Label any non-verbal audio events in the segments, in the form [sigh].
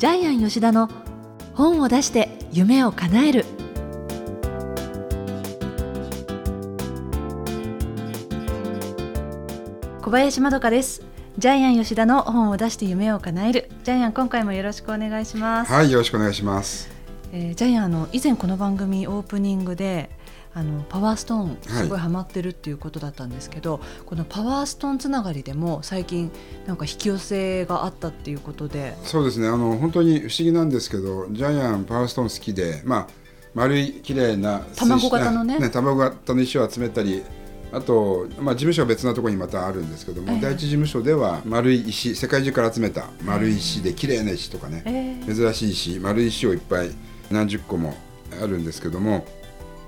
ジャイアン吉田の本を出して夢を叶える。小林まどかです。ジャイアン吉田の本を出して夢を叶える。ジャイアン今回もよろしくお願いします。はいよろしくお願いします、えージャイアンあの以前この番組オープニングであのパワーストーンすごいハマってるっていうことだったんですけど、このパワーストーンつながりでも最近なんか引き寄せがあったっていうことで。そうですね。あの本当に不思議なんですけどジャイアンパワーストーン好きでまあ丸い綺麗な水卵型のね。卵型の石を集めたりあと、まあ、事務所は別なところにまたあるんですけども、ええ。第一事務所では丸い石世界中から集めた丸い石で綺麗な石とかね、えー珍しい石丸い石をいっぱい何十個もあるんですけども、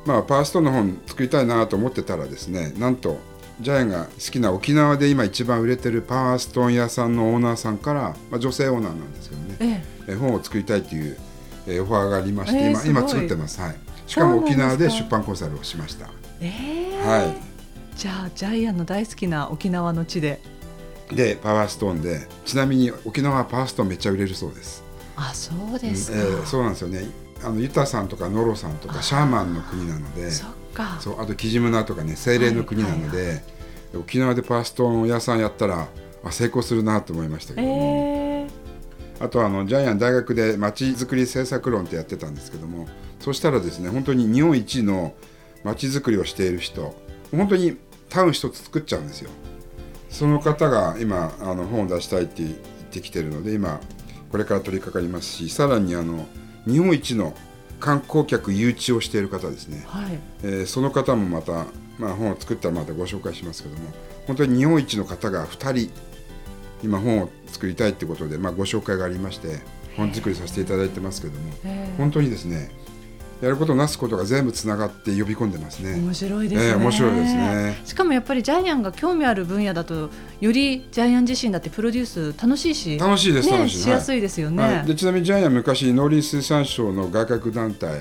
まあ、パワーストーンの本作りたいなと思ってたらですねなんとジャイアンが好きな沖縄で今一番売れてるパワーストーン屋さんのオーナーさんから、まあ、女性オーナーなんですけどね、えーえ本を作りたいという、えオファーがありまして、今えーすごい。今作ってます、はい、しかも沖縄で出版コンサルをしました。えーはじゃあジャイアンの大好きな沖縄の地で。いでパワーストーンでちなみに沖縄はパワーストーンめっちゃ売れるそうです。あそうですか、えーそうなんですよねあのユタさんとかノロさんとかシャーマンの国なのでそうあとキジムナとかね精霊の国なので、沖縄でパワーストーン屋さんやったらあ成功するなと思いましたけど。も、えー。あとあのジャイアン大学でまちづくり政策論ってやってたんですけどもそしたらですね本当に日本一のまちづくりをしている人本当にタウン一つ作っちゃうんですよ。その方が今あの本を出したいって言ってきてるので今これから取り掛かりますしさらにあの日本一の観光客誘致をしている方ですね、はい。えーその方もまた、まあ、本を作ったらまたご紹介しますけども本当に日本一の方が2人今本を作りたいってことで、まあ、ご紹介がありまして本作りさせていただいてますけどもえー本当にですねやることなすことが全部つながって呼び込んでますね。面白いですね、えー面白いですね。しかもやっぱりジャイアンが興味ある分野だとよりジャイアン自身だってプロデュース楽しいし楽しいです、ね、楽しい。しやすいですよね、はい、でちなみにジャイアン昔農林水産省の外郭団体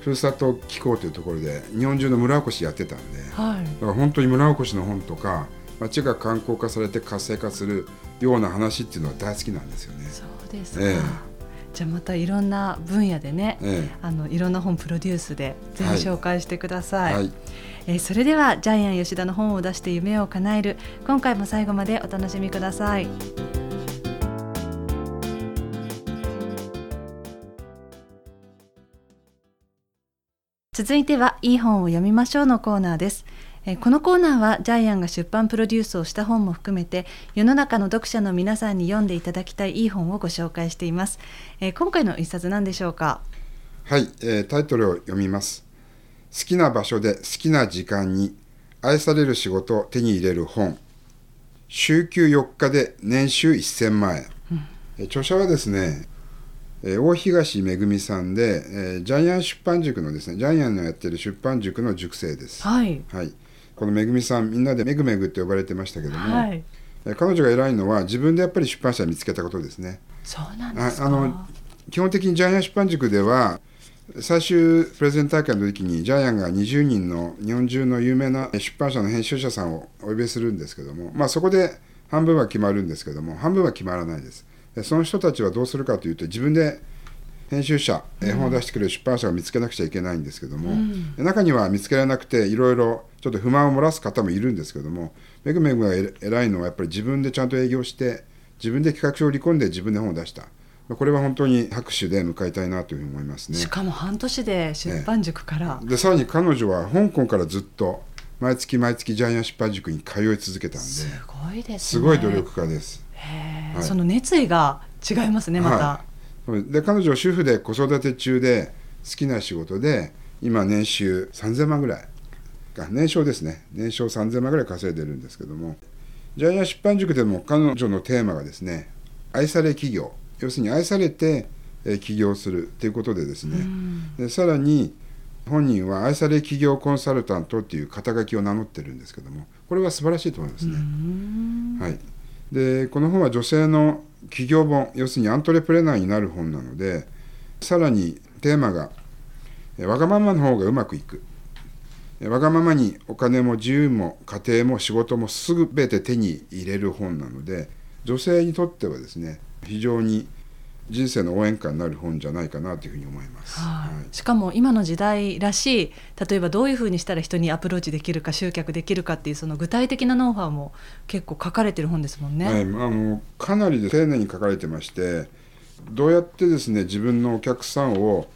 ふるさと機構というところで日本中の村おこしやってたんで、はい。だから本当に村おこしの本とか町が観光化されて活性化するような話っていうのは大好きなんですよね。そうですか、えじゃあまたいろんな分野でね、えあのいろんな本プロデュースでぜひはい紹介してくだえさい、はい、えーそれではジャイアン吉田の本を出して夢を叶える今回も最後までお楽しみください。続いてはいい本を読みましょうのコーナーですえーこのコーナーはジャイアンが出版プロデュースをした本も含めて世の中の読者の皆さんに読んでいただきたいいい本をご紹介しています、えー今回の一冊何でしょうか？はいえータイトルを読みます。好きな場所で好きな時間に愛される仕事を手に入れる本。週休4日で年収1000万円。えー著者はですね、えー大東めぐみさんで、えージャイアン出版塾のですね、ジャイアンのやってる出版塾の塾生です。はいはい。このめぐみさん、みんなでめぐめぐって呼ばれてましたけども、はい。えー彼女が偉いのは自分でやっぱり出版社を見つけたことですね。そうなんですか。ああの基本的にジャイアン出版塾では最終プレゼン大会の時にジャイアンが20人の日本中の有名な出版社の編集者さんをお呼びするんですけども、まあ、そこで半分は決まるんですけども半分は決まらないです。でその人たちはどうするかというと自分で編集者絵本を出してくれる出版社を見つけなくちゃいけないんですけども、で中には見つけられなくていろいろちょっと不満を漏らす方もいるんですけどもめぐめぐがえ偉いのはやっぱり自分でちゃんと営業して自分で企画書を売り込んで自分で本を出した。これは本当に拍手で迎えたいなというふうに思いますね。し。かも半年で出版塾から、でさらに彼女は香港からずっと毎月毎月ジャイアン出版塾に通い続けたんすでごいですね。すごい努力家です。はい。その熱意が違いますねまた、はい、で彼女は主婦で子育て中で好きな仕事で今年収3000万ぐらい。か年商ですね。年商3000万ぐらい稼いでるんですけども。ジャイアン出版塾でも彼女のテーマがですね愛され企業。要するに愛されてえー起業するということでですね、でさらに本人は愛され企業コンサルタントっていう肩書きを名乗ってるんですけども。これは素晴らしいと思いますね。はい、でこの本は女性の企業本要するにアントレプレナーになる本なのでさらにテーマが「わがままの方がうまくいく」わがままにお金も自由も家庭も仕事も全て手に入れる本なので女性にとってはですね非常に人生の応援歌になる本じゃないかなというふうに思います。はいはいしかも今の時代らしい例えばどういうふうにしたら人にアプローチできるか集客できるかっていうその具体的なノウハウも結構書かれてる本ですもんね。はい、あのかなりで丁寧に書かれてましてどうやってですね自分のお客さんを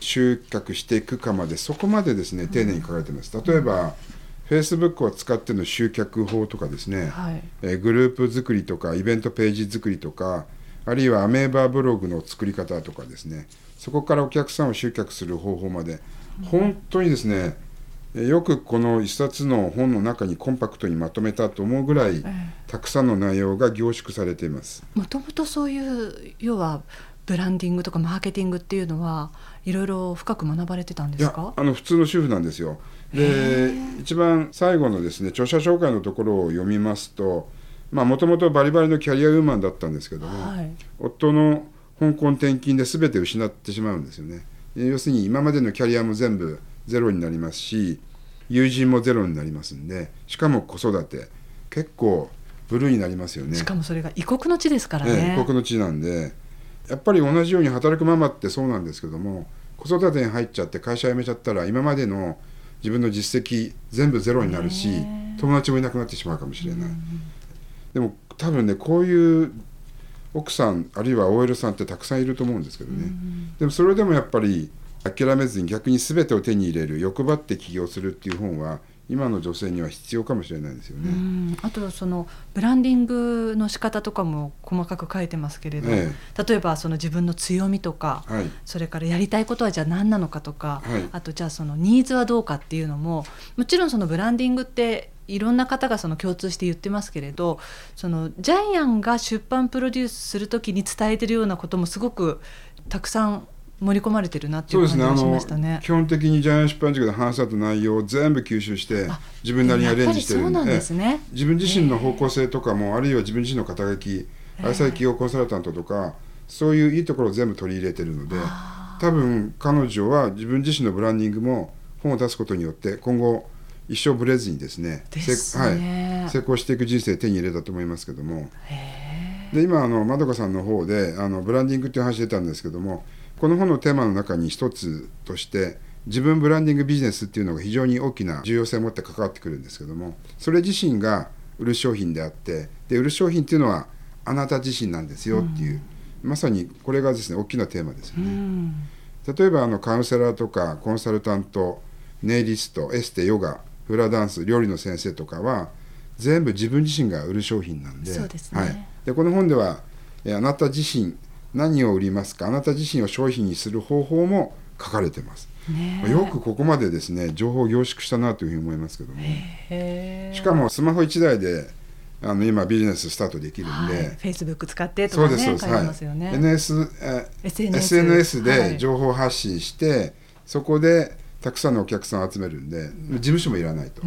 集客していくかまでそこまでですね丁寧に書かれてます。例えば、Facebook を使っての集客法とかですね、はいえーグループ作りとかイベントページ作りとかあるいはアメーバーブログの作り方とかですね。そこからお客さんを集客する方法まで。本当にですねえーよくこの一冊の本の中にコンパクトにまとめたと思うぐらいたくさんの内容が凝縮されています。もともとそういう要はブランディングとかマーケティングっていうのはいろいろ深く学ばれてたんでいやすかあの普通の主婦なんですよ。で一番最後のですね著者紹介のところを読みますともともとバリバリのキャリアウーマンだったんですけども、はい夫の香港転勤で全て失ってしまうんですよね。で要するに今までのキャリアも全部ゼロになりますし友人もゼロになりますんでしかも子育て結構ブルーになりますよね。しかもそれが異国の地ですからえね。え異国の地なんでやっぱり同じように働くママってそうなんですけども子育てに入っちゃって会社辞めちゃったら今までの自分の実績全部ゼロになるし友達もいなくなってしまうかもしれない、でも多分ねこういう奥さんあるいは OL さんってたくさんいると思うんですけどね、でもそれでもやっぱり諦めずに逆に全てを手に入れる欲張って起業するっていう本は今の女性には必要かもしれないですよね。うん。あとそのブランディングの仕方とかも細かく書いてますけれど、え。例えばその自分の強みとか、はい。それからやりたいことはじゃあ何なのかとか、はい。あとじゃあそのニーズはどうかっていうのももちろんそのブランディングっていろんな方がその共通して言ってますけれどそのジャイアンが出版プロデュースする時に伝えてるようなこともすごくたくさん盛り込まれてるなっていうそうですねあの感じがしましたね。基本的にジャイアン出版塾で話し合った内容を全部吸収してあ自分なりにアレンジしてるんですね。ええ自分自身の方向性とかもあるいは自分自身の肩書き愛妻企業コンサルタントとかそういういいところを全部取り入れてるので多分彼女は自分自身のブランディングも本を出すことによって今後一生ブレずにですねですせねはい、成功していく人生を手に入れたと思いますけども。で今あのまどかさんの方であのブランディングっていう話出たんですけどもこの本のテーマの中に一つとして自分ブランディングビジネスっていうのが非常に大きな重要性を持って関わってくるんですけどもそれ自身が売る商品であってで売る商品っていうのはあなた自身なんですよっていう、まさにこれがですね大きなテーマですようね。ん。例えばあのカウンセラーとかコンサルタントネイリストエステヨガフラダンス料理の先生とかは全部自分自身が売る商品なんで。そうですね。はい、でこの本ではえあなた自身何を売りますか？あなた自身を商品にする方法も書かれてます、ねえ。よくここまでですね情報を凝縮したなというふうに思いますけども。しかもスマホ1台であの今ビジネススタートできるんで、はい、フェイスブック使ってとそうかね書いです。そうです、ね。はい NS え SNS SNS はい。で情報発信して、そこでたくさんのお客さんを集めるんで、事務所もいらないと、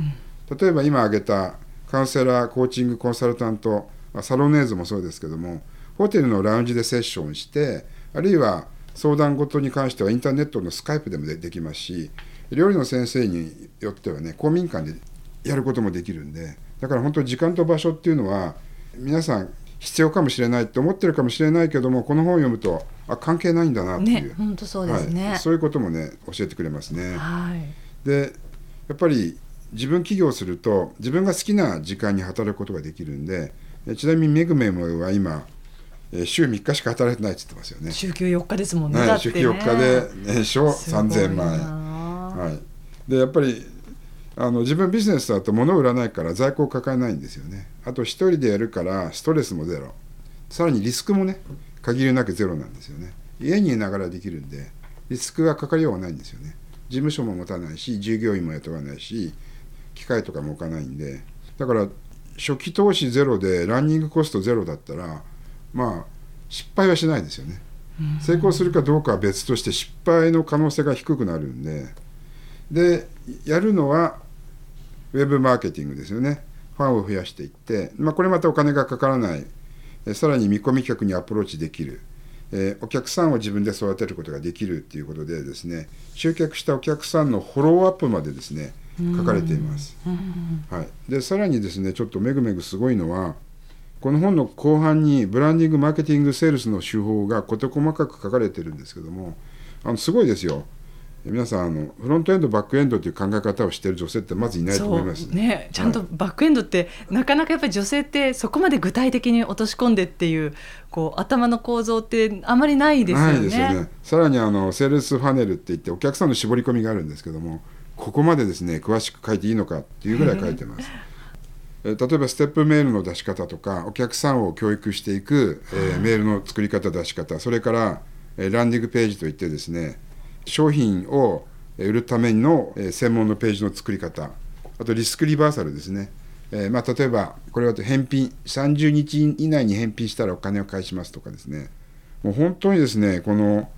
例えば今挙げたカウンセラーコーチングコンサルタントまあサロネーズもそうですけどもホテルのラウンジでセッションしてあるいは相談事に関してはインターネットのスカイプでもでできますし料理の先生によってはね公民館でやることもできるんでだから本当に時間と場所っていうのは皆さん必要かもしれないって思ってるかもしれないけどもこの本を読むとあ関係ないんだなっていう、ね、本当そうですね。はい、そういうこともね教えてくれますね。はい。でやっぱり自分起業すると自分が好きな時間に働くことができるんでえちなみにめぐめぐは今えー週3日しか働いてないって言ってますよね。週休4日ですもんね。はいだってね週休4日で年商すごい3000万円。なはい、でやっぱりあの自分ビジネスだと物を売らないから在庫を抱えないんですよねあと一人でやるからストレスもゼロさらにリスクもね限りなくゼロなんですよね。家にいながらできるんでリスクがかかりようがないんですよね。事務所も持たないし従業員も雇わないし機械とかも置かないんで。だから初期投資ゼロでランニングコストゼロだったらまあ失敗はしないですよね。成功するかどうかは別として失敗の可能性が低くなるんで。でやるのはウェブマーケティングですよね。ファンを増やしていって、まあ、これまたお金がかからないえさらに見込み客にアプローチできる、えーお客さんを自分で育てることができるっていうことでですね集客したお客さんのフォローアップまでですね書かれています。はい、でさらにですねちょっとめぐめぐすごいのはこの本の後半にブランディングマーケティングセールスの手法が事細かく書かれてるんですけどもあのすごいですよ皆さんあのフロントエンドバックエンドという考え方をしている女性ってまずいないと思いますね。ちゃんとバックエンドって、はい、なかなかやっぱり女性ってそこまで具体的に落とし込んでっていうこう頭の構造ってあまりないですよね。ないですよね。さらにあのセールスファネルって言ってお客さんの絞り込みがあるんですけどもここまでですね詳しく書いていいのかっていうぐらい書いてます。例えばステップメールの出し方とかお客さんを教育していく、えー、メールの作り方出し方それから、えー、ランディングページといってですね商品を売るための専門のページの作り方。あとリスクリバーサルですね、えー、まあ、例えばこれは返品30日以内に返品したらお金を返しますとかですね。もう本当にですねこの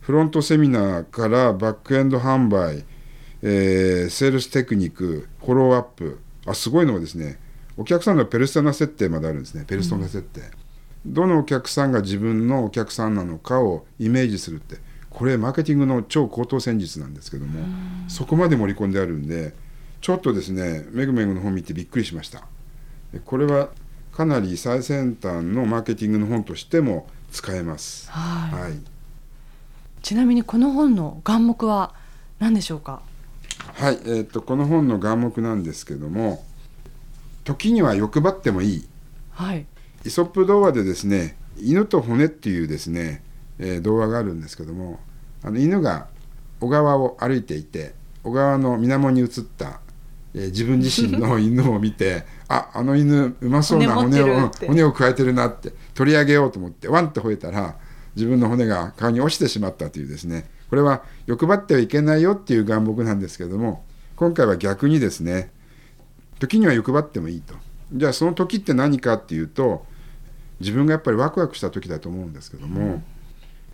フロントセミナーからバックエンド販売、えー、セールステクニックフォローアップあすごいのはですねお客さんのペルソナ設定まであるんですね。ペルソナ設定、うん、どのお客さんが自分のお客さんなのかをイメージするってこれマーケティングの超高等戦術なんですけどもそこまで盛り込んであるんでちょっとですねめぐめぐの本見てびっくりしました。これはかなり最先端のマーケティングの本としても使えます、はい、はい、ちなみにこの本の眼目は何でしょうか？はい、えーと、この本の眼目なんですけども時には欲張ってもいい、はい、イソップ童話でですね犬と骨っていうですね、えー、童話があるんですけどもあの犬が小川を歩いていて小川の水面に映った、えー、自分自身の [laughs] 犬を見てああの犬うまそうな骨を骨をくわえてるなって取り上げようと思ってワンって吠えたら自分の骨が川に落ちてしまったというですね。これは欲張ってはいけないよっていう願目なんですけども今回は逆にですね時には欲張ってもいいと。じゃあその時って何かっていうと自分がやっぱりワクワクした時だと思うんですけども、うん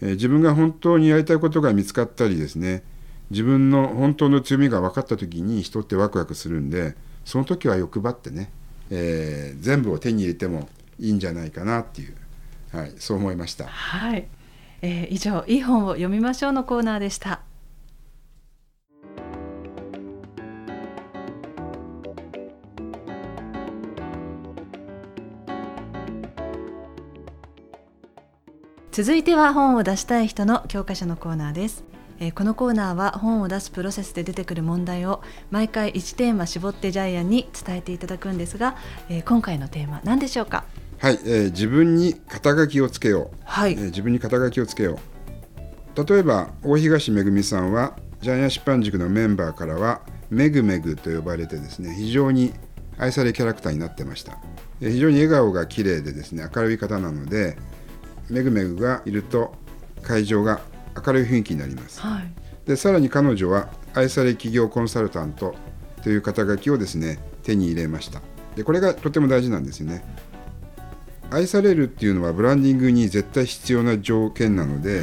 え、自分が本当にやりたいことが見つかったりですね自分の本当の強みが分かった時に人ってワクワクするんでその時は欲張ってね、えー、全部を手に入れてもいいんじゃないかなっていう、はい、そう思いました。はい、えー、以上「いい本を読みましょう」のコーナーでした。続いては本を出したい人の教科書のコーナーです、えー、このコーナーは本を出すプロセスで出てくる問題を毎回1テーマ絞ってジャイアンに伝えていただくんですが、えー、今回のテーマ何でしょうか？はい、えー、自分に肩書きをつけよう、はい。えー、自分に肩書きをつけよう。例えば大東めぐみさんはジャイアン出版塾のメンバーからはめぐめぐと呼ばれてですね非常に愛されキャラクターになってました。非常に笑顔が綺麗でですね明るい方なのでめぐめぐがいると会場が明るい雰囲気になります、はい、でさらに彼女は愛され企業コンサルタントという肩書きをですね手に入れました。でこれがとても大事なんですよね。愛されるっていうのはブランディングに絶対必要な条件なので、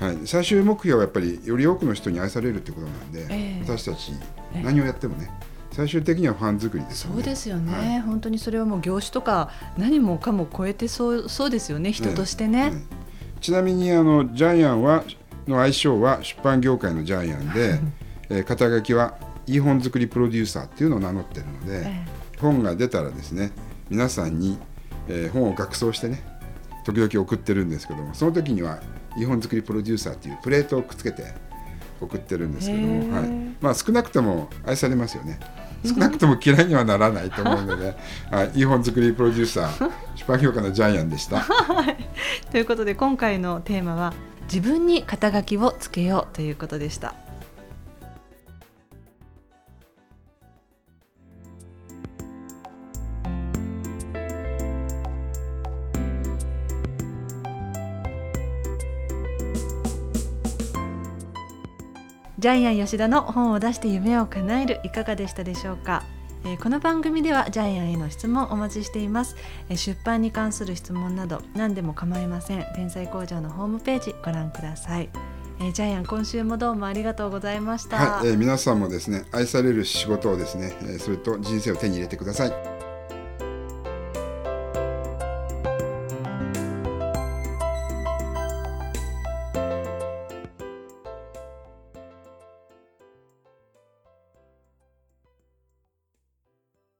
はい、最終目標はやっぱりより多くの人に愛されるってことなんで、えー、私たち何をやってもね、最終的にはファン作りです、ね、そうですよね、はい、本当にそれはもう業種とか何もかも超えてそうそうですよね。人としてね、ねちなみにあのジャイアンはの愛称は出版業界のジャイアンで、[laughs] えー、肩書きはいい本作りプロデューサーっていうのを名乗ってるので、えー、本が出たらですね皆さんに、えー、本を学装してね時々送ってるんですけどもその時にはいい本作りプロデューサーっていうプレートをくっつけて送ってるんですけども、はい。まあ、少なくとも愛されますよね。少なくとも嫌いにはならないと思うので、[laughs] はい、いい本作りプロデューサー出版評価のジャイアンでした。[laughs] ということで今回のテーマは自分に肩書きをつけようということでした。ジャイアン吉田の本を出して夢を叶えるいかがでしたでしょうか、えー、この番組ではジャイアンへの質問をお待ちしています、えー、出版に関する質問など何でも構いません天才工場のホームページご覧くださいえー、ジャイアン今週もどうもありがとうございました。はい、えー、皆さんもですね愛される仕事をですね、えー、それと人生を手に入れてください。